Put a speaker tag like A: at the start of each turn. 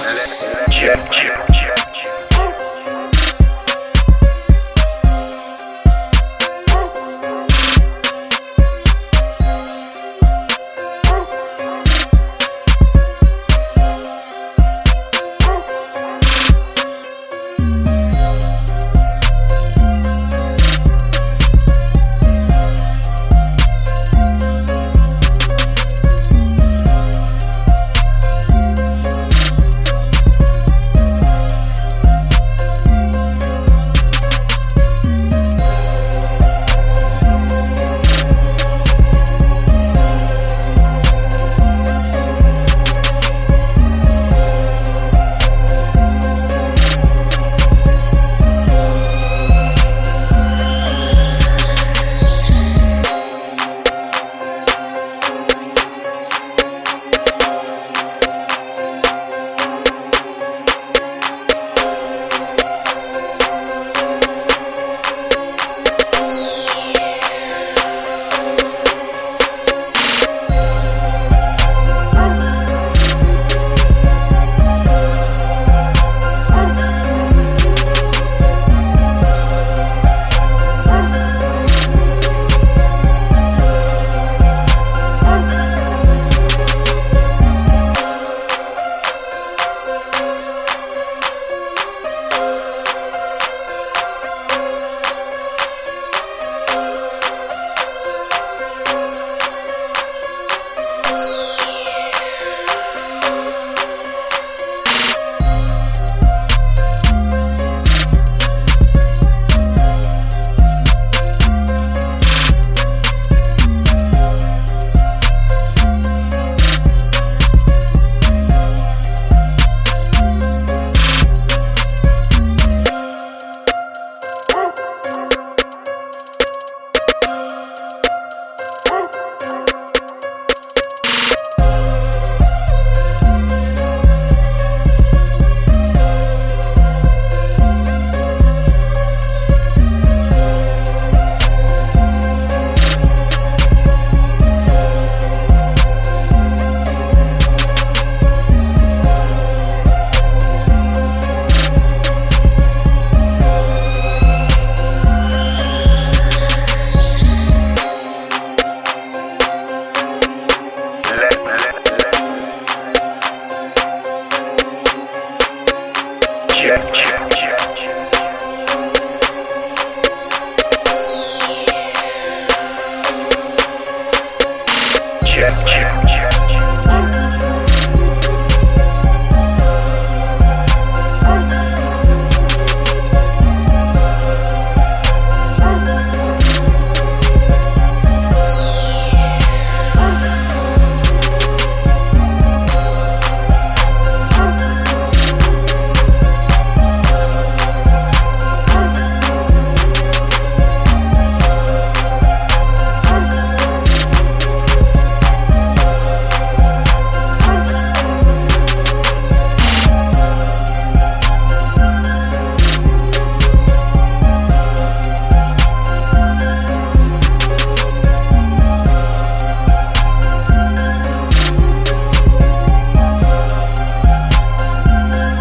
A: Check, check. Check, check,